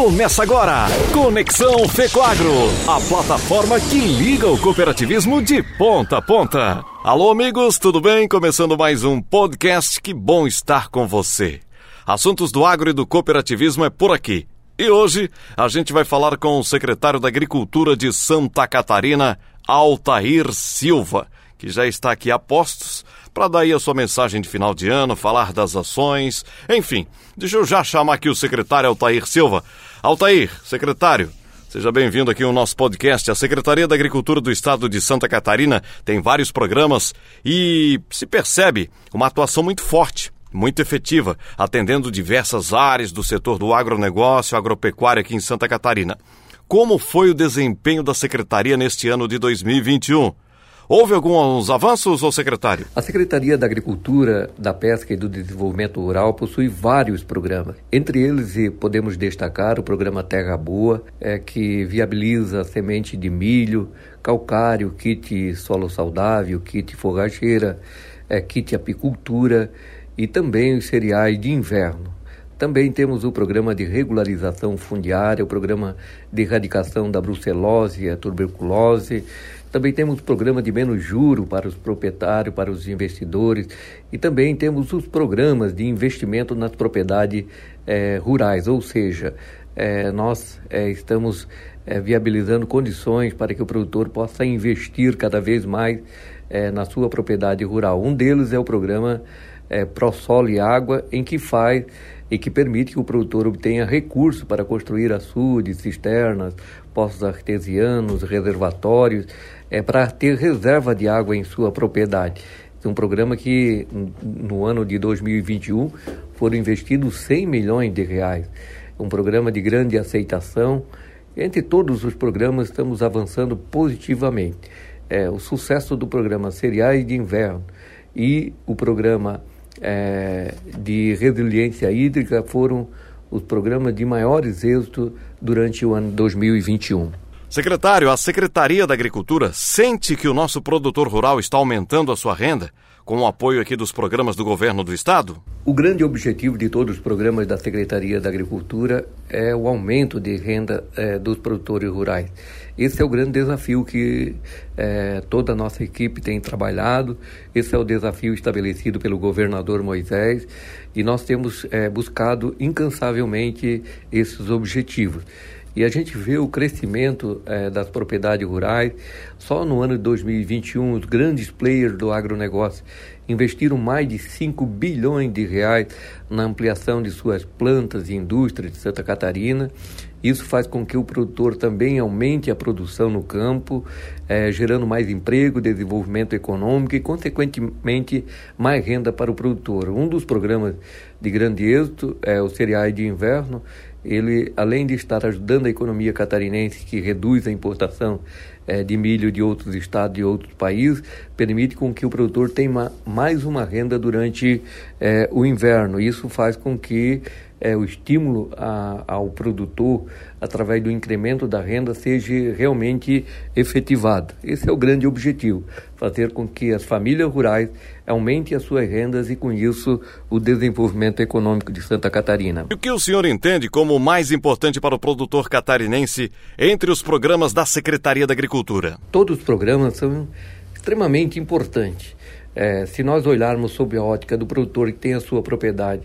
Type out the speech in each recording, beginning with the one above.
Começa agora, Conexão Fecoagro, a plataforma que liga o cooperativismo de ponta a ponta. Alô, amigos, tudo bem? Começando mais um podcast, que bom estar com você. Assuntos do agro e do cooperativismo é por aqui. E hoje a gente vai falar com o secretário da Agricultura de Santa Catarina, Altair Silva, que já está aqui a postos para dar aí a sua mensagem de final de ano, falar das ações, enfim. Deixa eu já chamar aqui o secretário Altair Silva. Altair, secretário, Seja bem-vindo aqui ao nosso podcast. A Secretaria da Agricultura do Estado de Santa Catarina tem vários programas e se percebe uma atuação muito forte, muito efetiva, atendendo diversas áreas do setor do agronegócio, agropecuário aqui em Santa Catarina. Como foi o desempenho da Secretaria neste ano de 2021? Houve alguns avanços, ou secretário? A Secretaria da Agricultura, da Pesca e do Desenvolvimento Rural possui vários programas. Entre eles, podemos destacar o programa Terra Boa, é, que viabiliza semente de milho, calcário, kit solo saudável, kit forrageira, é, kit apicultura e também os cereais de inverno. Também temos o programa de regularização fundiária, o programa de erradicação da brucelose a tuberculose, também temos programa de menos juro para os proprietários, para os investidores e também temos os programas de investimento nas propriedades eh, rurais, ou seja, eh, nós eh, estamos viabilizando condições para que o produtor possa investir cada vez mais na sua propriedade rural. Um deles é o programa é, ProSolo e Água, em que faz e que permite que o produtor obtenha recursos para construir açudes, cisternas, poços artesianos, reservatórios, é, para ter reserva de água em sua propriedade. É um programa que, no ano de 2021, foram investidos 100 milhões de reais. Um programa de grande aceitação. Entre todos os programas, estamos avançando positivamente. É, o sucesso do programa Cereais de Inverno e o programa é, de resiliência hídrica foram os programas de maiores êxitos durante o ano 2021. Secretário, a Secretaria da Agricultura sente que o nosso produtor rural está aumentando a sua renda com o apoio aqui dos programas do governo do estado? O grande objetivo de todos os programas da Secretaria da Agricultura é o aumento de renda é, dos produtores rurais. Esse é o grande desafio que é, toda a nossa equipe tem trabalhado, esse é o desafio estabelecido pelo governador Moisés e nós temos é, buscado incansavelmente esses objetivos. E a gente vê o crescimento é, das propriedades rurais. Só no ano de 2021, os grandes players do agronegócio investiram mais de 5 bilhões de reais na ampliação de suas plantas e indústrias de Santa Catarina. Isso faz com que o produtor também aumente a produção no campo, é, gerando mais emprego, desenvolvimento econômico e, consequentemente, mais renda para o produtor. Um dos programas de grande êxito é o cereais de inverno, ele, além de estar ajudando a economia catarinense, que reduz a importação é, de milho de outros estados e outros países, permite com que o produtor tenha mais uma renda durante é, o inverno. Isso faz com que é, o estímulo a, ao produtor, através do incremento da renda, seja realmente efetivado. Esse é o grande objetivo, fazer com que as famílias rurais aumentem as suas rendas e, com isso, o desenvolvimento econômico de Santa Catarina. O que o senhor entende como o mais importante para o produtor catarinense entre os programas da Secretaria da Agricultura? Todos os programas são extremamente importantes. É, se nós olharmos sob a ótica do produtor que tem a sua propriedade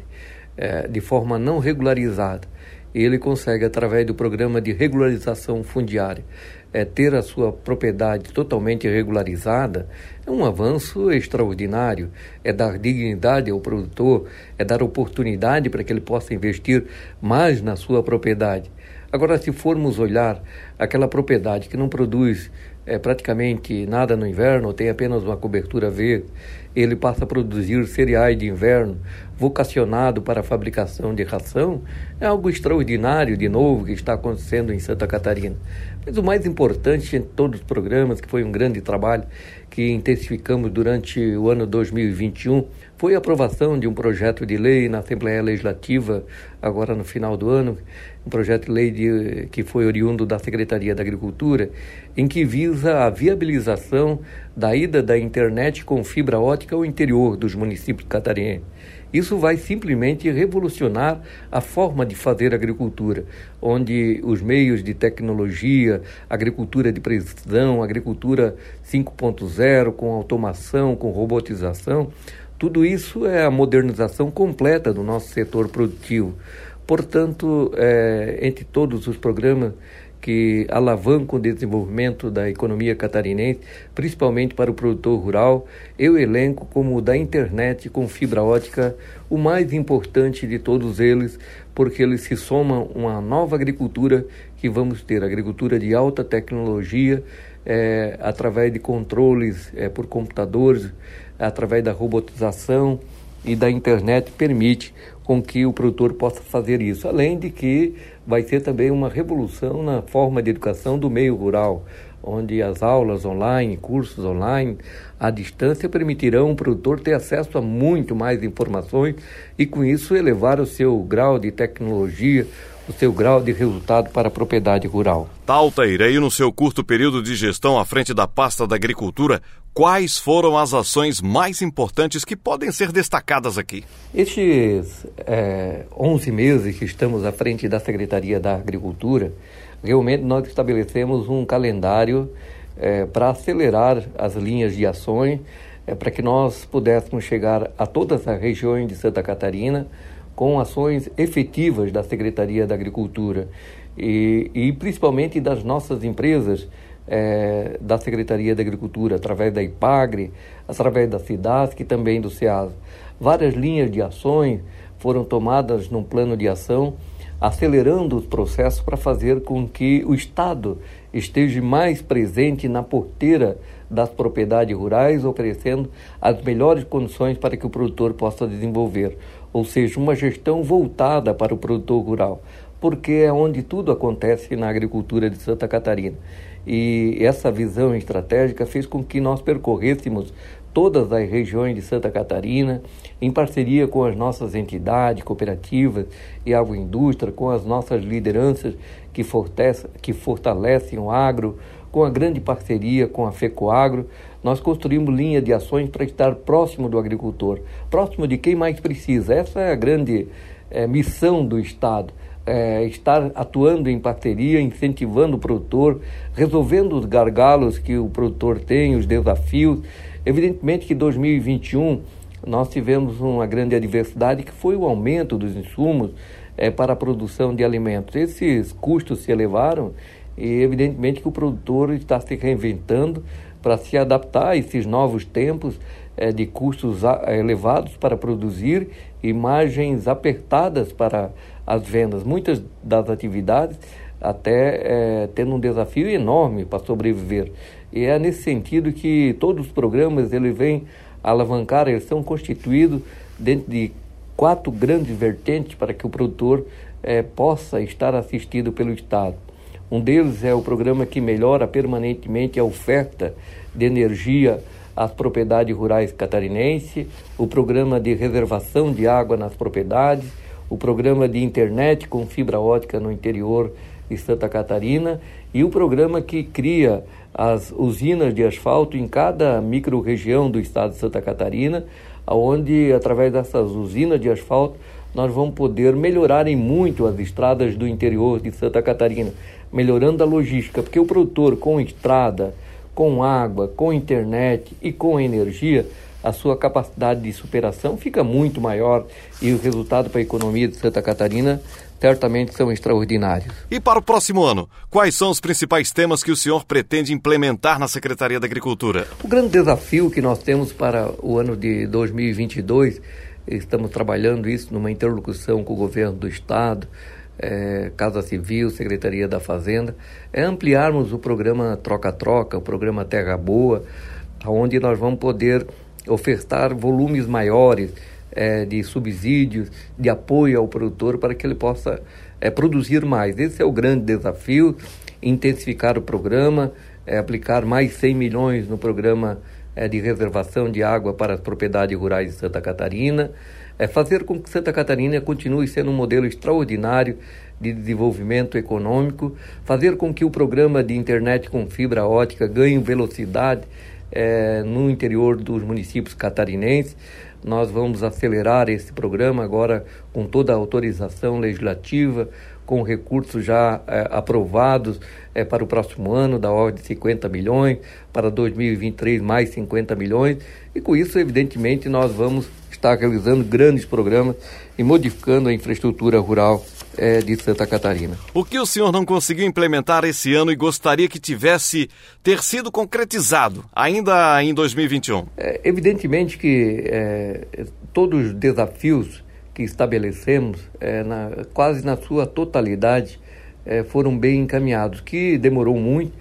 é, de forma não regularizada, ele consegue, através do programa de regularização fundiária, é, ter a sua propriedade totalmente regularizada, é um avanço extraordinário. É dar dignidade ao produtor, é dar oportunidade para que ele possa investir mais na sua propriedade. Agora, se formos olhar aquela propriedade que não produz é, praticamente nada no inverno, tem apenas uma cobertura verde, ele passa a produzir cereais de inverno, vocacionado para a fabricação de ração, é algo extraordinário de novo que está acontecendo em Santa Catarina. Mas o mais importante em todos os programas, que foi um grande trabalho que intensificamos durante o ano 2021, foi a aprovação de um projeto de lei na Assembleia Legislativa, agora no final do ano, um projeto de lei de, que foi oriundo da Secretaria da Agricultura, em que visa a viabilização da ida da internet com fibra ótica ao interior dos municípios catarinenses. Isso vai simplesmente revolucionar a forma de fazer agricultura, onde os meios de tecnologia, agricultura de precisão, agricultura 5.0, com automação, com robotização, tudo isso é a modernização completa do nosso setor produtivo. Portanto, é, entre todos os programas que alavancam o desenvolvimento da economia catarinense, principalmente para o produtor rural, eu elenco como o da internet com fibra ótica o mais importante de todos eles, porque eles se somam uma nova agricultura que vamos ter, agricultura de alta tecnologia, é, através de controles é, por computadores, através da robotização e da internet, permite com que o produtor possa fazer isso. Além de que vai ser também uma revolução na forma de educação do meio rural, onde as aulas online, cursos online, à distância, permitirão o produtor ter acesso a muito mais informações e, com isso, elevar o seu grau de tecnologia, o seu grau de resultado para a propriedade rural. Taltaíra, e no seu curto período de gestão à frente da pasta da agricultura, quais foram as ações mais importantes que podem ser destacadas aqui? Estes é, 11 meses que estamos à frente da Secretaria da Agricultura, realmente nós estabelecemos um calendário é, para acelerar as linhas de ações, é, para que nós pudéssemos chegar a todas as regiões de Santa Catarina com ações efetivas da Secretaria da Agricultura e, e principalmente das nossas empresas é, da Secretaria da Agricultura, através da IPAGRE, através da CIDASC e também do SEAS. Várias linhas de ações foram tomadas num plano de ação, acelerando os processos para fazer com que o Estado esteja mais presente na porteira das propriedades rurais, oferecendo as melhores condições para que o produtor possa desenvolver ou seja, uma gestão voltada para o produtor rural, porque é onde tudo acontece na agricultura de Santa Catarina. E essa visão estratégica fez com que nós percorrêssemos todas as regiões de Santa Catarina, em parceria com as nossas entidades, cooperativas e agroindústria, com as nossas lideranças que, fortece, que fortalecem o agro, com a grande parceria com a FECOAGRO, nós construímos linha de ações para estar próximo do agricultor, próximo de quem mais precisa. Essa é a grande é, missão do Estado. É, estar atuando em parceria, incentivando o produtor, resolvendo os gargalos que o produtor tem, os desafios. Evidentemente que 2021 nós tivemos uma grande adversidade que foi o aumento dos insumos é, para a produção de alimentos. Esses custos se elevaram e evidentemente que o produtor está se reinventando para se adaptar a esses novos tempos é, de custos elevados para produzir imagens apertadas para as vendas. Muitas das atividades até é, tendo um desafio enorme para sobreviver. E é nesse sentido que todos os programas eles vêm alavancar, eles são constituídos dentro de quatro grandes vertentes para que o produtor é, possa estar assistido pelo Estado. Um deles é o programa que melhora permanentemente a oferta de energia às propriedades rurais catarinenses, o programa de reservação de água nas propriedades, o programa de internet com fibra ótica no interior de Santa Catarina e o programa que cria as usinas de asfalto em cada microrregião do estado de Santa Catarina, onde através dessas usinas de asfalto nós vamos poder melhorar em muito as estradas do interior de Santa Catarina, melhorando a logística, porque o produtor com estrada, com água, com internet e com energia, a sua capacidade de superação fica muito maior e o resultado para a economia de Santa Catarina certamente são extraordinários. E para o próximo ano, quais são os principais temas que o senhor pretende implementar na Secretaria da Agricultura? O grande desafio que nós temos para o ano de 2022, estamos trabalhando isso numa interlocução com o governo do estado, é, Casa Civil, Secretaria da Fazenda, é ampliarmos o programa Troca-Troca, o programa Terra Boa, onde nós vamos poder ofertar volumes maiores é, de subsídios, de apoio ao produtor para que ele possa é, produzir mais. Esse é o grande desafio, intensificar o programa, é, aplicar mais 100 milhões no programa é, de reservação de água para as propriedades rurais de Santa Catarina, é fazer com que Santa Catarina continue sendo um modelo extraordinário de desenvolvimento econômico, fazer com que o programa de internet com fibra ótica ganhe velocidade é, no interior dos municípios catarinenses. Nós vamos acelerar esse programa agora com toda a autorização legislativa, com recursos já é, aprovados é, para o próximo ano, da ordem de 50 milhões, para 2023 mais 50 milhões, e com isso, evidentemente, nós vamos estar realizando grandes programas e modificando a infraestrutura rural é, de Santa Catarina. O que o senhor não conseguiu implementar esse ano e gostaria que tivesse ter sido concretizado ainda em 2021? É, evidentemente que é, todos os desafios que estabelecemos, é, na, quase na sua totalidade, foram bem encaminhados. que demorou muito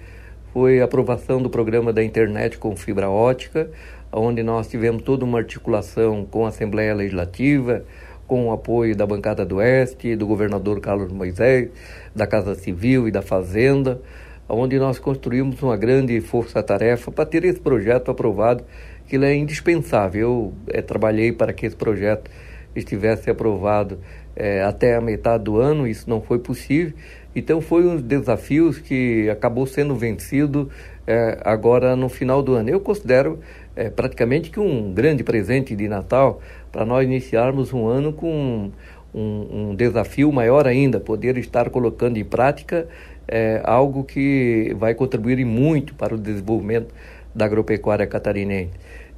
foi a aprovação do programa da internet com fibra ótica, onde nós tivemos toda uma articulação com a Assembleia Legislativa, com o apoio da bancada do Oeste, do governador Carlos Moisés, da Casa Civil e da Fazenda, onde nós construímos uma grande força-tarefa para ter esse projeto aprovado, que ele é indispensável. Eu é, trabalhei para que esse projeto estivesse aprovado é, até a metade do ano, isso não foi possível. Então foi um dos desafios que acabou sendo vencido é, agora no final do ano. Eu considero é, praticamente que um grande presente de Natal para nós iniciarmos um ano com um, um, desafio maior ainda, poder estar colocando em prática é, algo que vai contribuir muito para o desenvolvimento da agropecuária catarinense.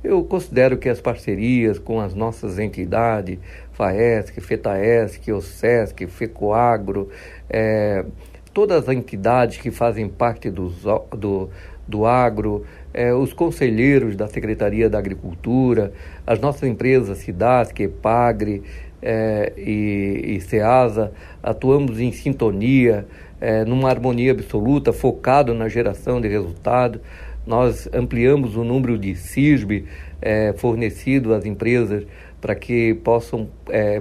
Eu considero que as parcerias com as nossas entidades, FAESC, FETAESC, OSESC, FECOAGRO, é, todas as entidades que fazem parte do, do, do agro, é, os conselheiros da Secretaria da Agricultura, as nossas empresas SIDASC, EPAGRE é, e, e SEASA, atuamos em sintonia, é, numa harmonia absoluta, focado na geração de resultado. Nós ampliamos o número de CISB fornecido às empresas para que possam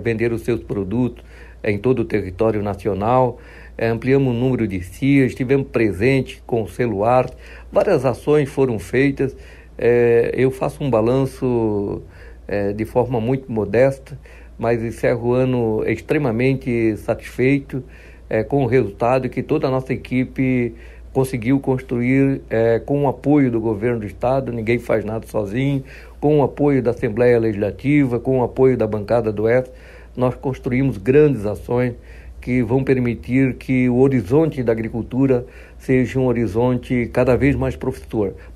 vender os seus produtos em todo o território nacional. É, ampliamos o número de CIAs, estivemos presentes com o celular, várias ações foram feitas. É, eu faço um balanço é, de forma muito modesta, mas encerro o ano extremamente satisfeito com o resultado que toda a nossa equipe conseguiu construir com o apoio do governo do estado, ninguém faz nada sozinho, com o apoio da Assembleia Legislativa, com o apoio da bancada do Oeste, nós construímos grandes ações que vão permitir que o horizonte da agricultura seja um horizonte cada vez mais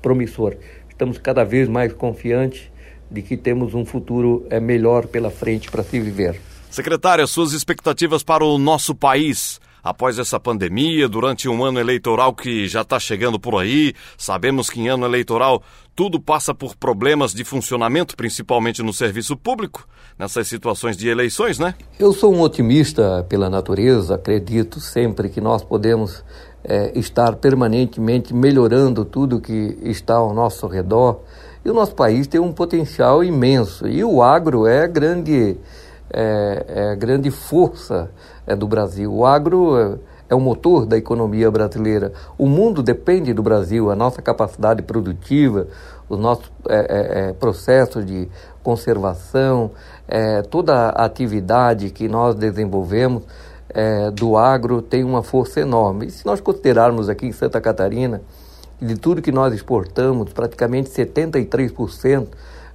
promissor. Estamos cada vez mais confiantes de que temos um futuro é, melhor pela frente para se viver. Secretária, suas expectativas para o nosso país após essa pandemia, durante um ano eleitoral que já está chegando por aí. Sabemos que em ano eleitoral tudo passa por problemas de funcionamento, principalmente no serviço público, nessas situações de eleições, né? Eu sou um otimista pela natureza, acredito sempre que nós podemos é, estar permanentemente melhorando tudo que está ao nosso redor. E o nosso país tem um potencial imenso. E o agro é grande é, é grande força é, do Brasil. O agro é, é o motor da economia brasileira. O mundo depende do Brasil, a nossa capacidade produtiva, os nossos é, é, é processos de conservação, é, toda a atividade que nós desenvolvemos é, do agro tem uma força enorme. E se nós considerarmos aqui em Santa Catarina, de tudo que nós exportamos, praticamente 73%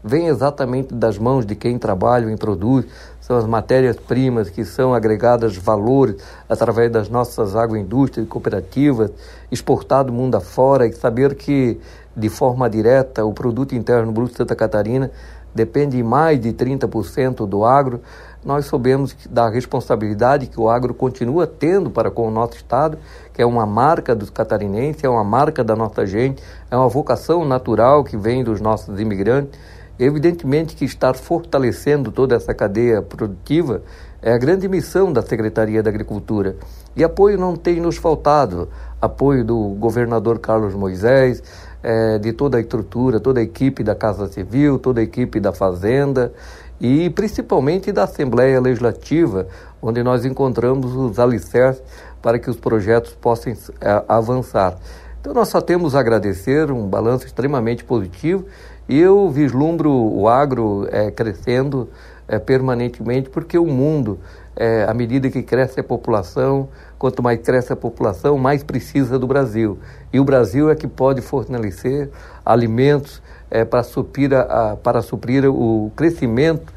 vem exatamente das mãos de quem trabalha e produz, são as matérias-primas que são agregadas valores através das nossas agroindústrias e cooperativas, exportado mundo afora e saber que, de forma direta, o produto interno bruto de Santa Catarina depende mais de 30% do agro, nós soubemos da responsabilidade que o agro continua tendo para com o nosso Estado, que é uma marca dos catarinenses, é uma marca da nossa gente, é uma vocação natural que vem dos nossos imigrantes Evidentemente que estar fortalecendo toda essa cadeia produtiva é a grande missão da Secretaria da Agricultura. E apoio não tem nos faltado apoio do governador Carlos Moisés, é, de toda a estrutura, toda a equipe da Casa Civil, toda a equipe da Fazenda e principalmente da Assembleia Legislativa, onde nós encontramos os alicerces para que os projetos possam é, avançar. Então nós só temos a agradecer, um balanço extremamente positivo e eu vislumbro o agro é, crescendo é, permanentemente, porque o mundo, é, à medida que cresce a população, quanto mais cresce a população, mais precisa do Brasil. E o Brasil é que pode fortalecer alimentos para, suprir a, a, para suprir o crescimento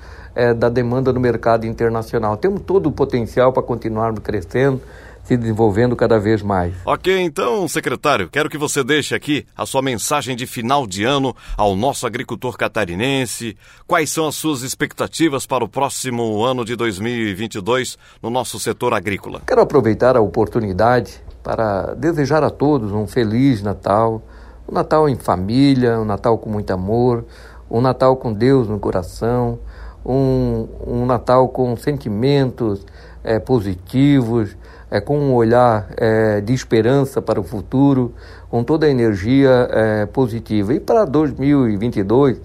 da demanda no mercado internacional. Temos todo o potencial para continuarmos crescendo se desenvolvendo cada vez mais. Ok, então, secretário, quero que você deixe aqui a sua mensagem de final de ano ao nosso agricultor catarinense. Quais são as suas expectativas para o próximo ano de 2022 no nosso setor agrícola? Quero aproveitar a oportunidade para desejar a todos um feliz Natal, um Natal em família, um Natal com muito amor, um Natal com Deus no coração, um, um Natal com sentimentos é, positivos, é, com um olhar é, de esperança para o futuro, com toda a energia é, positiva. E para 2022,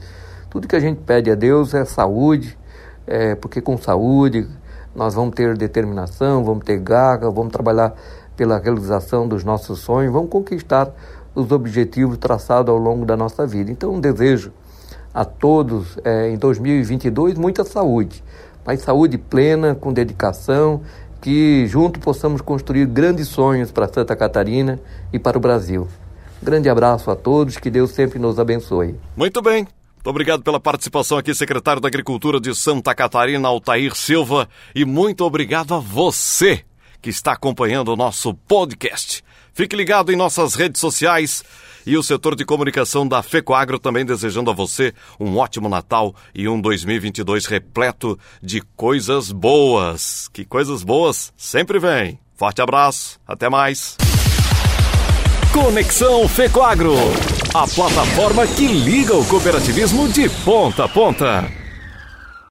tudo que a gente pede a Deus é saúde, é, porque com saúde nós vamos ter determinação, vamos ter garra, vamos trabalhar pela realização dos nossos sonhos, vamos conquistar os objetivos traçados ao longo da nossa vida. Então, um desejo a todos é, em 2022 muita saúde, mas saúde plena, com dedicação que junto possamos construir grandes sonhos para Santa Catarina e para o Brasil. Grande abraço a todos, que Deus sempre nos abençoe. Muito bem. Muito obrigado pela participação aqui, secretário da Agricultura de Santa Catarina, Altair Silva, e muito obrigado a você que está acompanhando o nosso podcast. Fique ligado em nossas redes sociais e o setor de comunicação da FECOAGRO também desejando a você um ótimo Natal e um 2022 repleto de coisas boas. Que coisas boas sempre vem. Forte abraço, até mais. Conexão FECOAGRO, a plataforma que liga o cooperativismo de ponta a ponta.